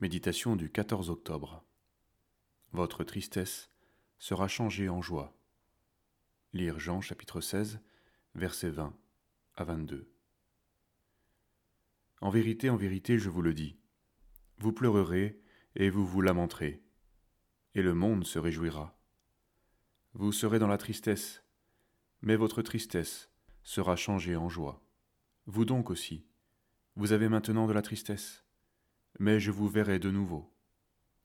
Méditation du 14 octobre. Votre tristesse sera changée en joie. Lire Jean chapitre 16, versets 20 à 22. En vérité, en vérité, je vous le dis, vous pleurerez et vous vous lamenterez, et le monde se réjouira. Vous serez dans la tristesse, mais votre tristesse sera changée en joie. Vous donc aussi, vous avez maintenant de la tristesse mais je vous verrai de nouveau.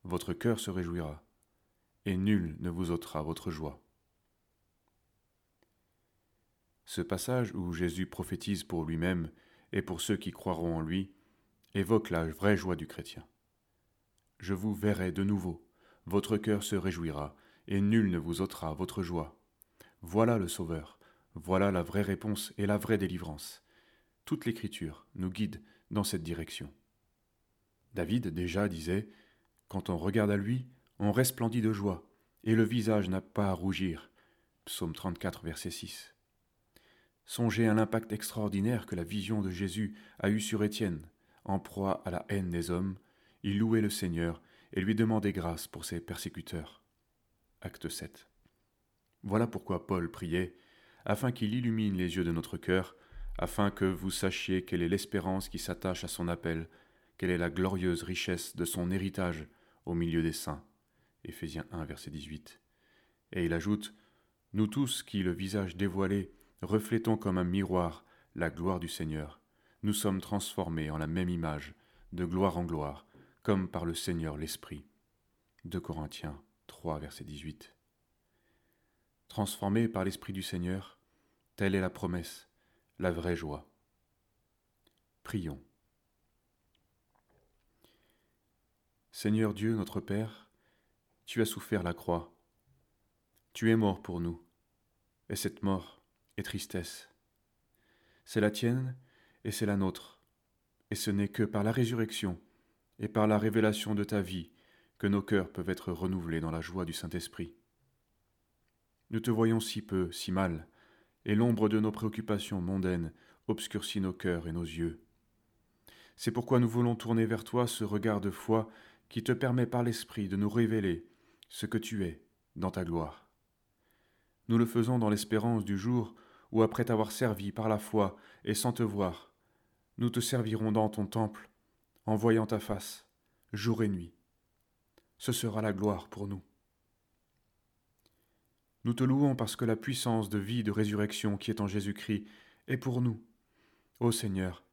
Votre cœur se réjouira, et nul ne vous ôtera votre joie. Ce passage où Jésus prophétise pour lui-même et pour ceux qui croiront en lui évoque la vraie joie du chrétien. Je vous verrai de nouveau, votre cœur se réjouira, et nul ne vous ôtera votre joie. Voilà le Sauveur, voilà la vraie réponse et la vraie délivrance. Toute l'Écriture nous guide dans cette direction. David déjà disait Quand on regarde à lui, on resplendit de joie, et le visage n'a pas à rougir. Psaume 34, verset 6. Songez à l'impact extraordinaire que la vision de Jésus a eu sur Étienne. En proie à la haine des hommes, il louait le Seigneur et lui demandait grâce pour ses persécuteurs. Acte 7. Voilà pourquoi Paul priait, afin qu'il illumine les yeux de notre cœur, afin que vous sachiez quelle est l'espérance qui s'attache à son appel, quelle est la glorieuse richesse de son héritage au milieu des saints. Éphésiens 1, verset 18. Et il ajoute Nous tous qui, le visage dévoilé, reflétons comme un miroir la gloire du Seigneur, nous sommes transformés en la même image, de gloire en gloire, comme par le Seigneur l'Esprit. 2 Corinthiens 3, verset 18. Transformés par l'Esprit du Seigneur, telle est la promesse, la vraie joie. Prions. Seigneur Dieu, notre Père, tu as souffert la croix. Tu es mort pour nous, et cette mort est tristesse. C'est la tienne et c'est la nôtre, et ce n'est que par la résurrection et par la révélation de ta vie que nos cœurs peuvent être renouvelés dans la joie du Saint-Esprit. Nous te voyons si peu, si mal, et l'ombre de nos préoccupations mondaines obscurcit nos cœurs et nos yeux. C'est pourquoi nous voulons tourner vers toi ce regard de foi qui te permet par l'Esprit de nous révéler ce que tu es dans ta gloire. Nous le faisons dans l'espérance du jour où, après t'avoir servi par la foi et sans te voir, nous te servirons dans ton temple, en voyant ta face, jour et nuit. Ce sera la gloire pour nous. Nous te louons parce que la puissance de vie de résurrection qui est en Jésus-Christ est pour nous. Ô Seigneur,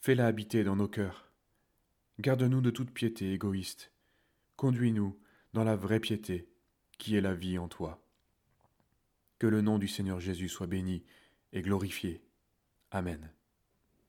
fais-la habiter dans nos cœurs Garde-nous de toute piété égoïste. Conduis-nous dans la vraie piété, qui est la vie en toi. Que le nom du Seigneur Jésus soit béni et glorifié. Amen.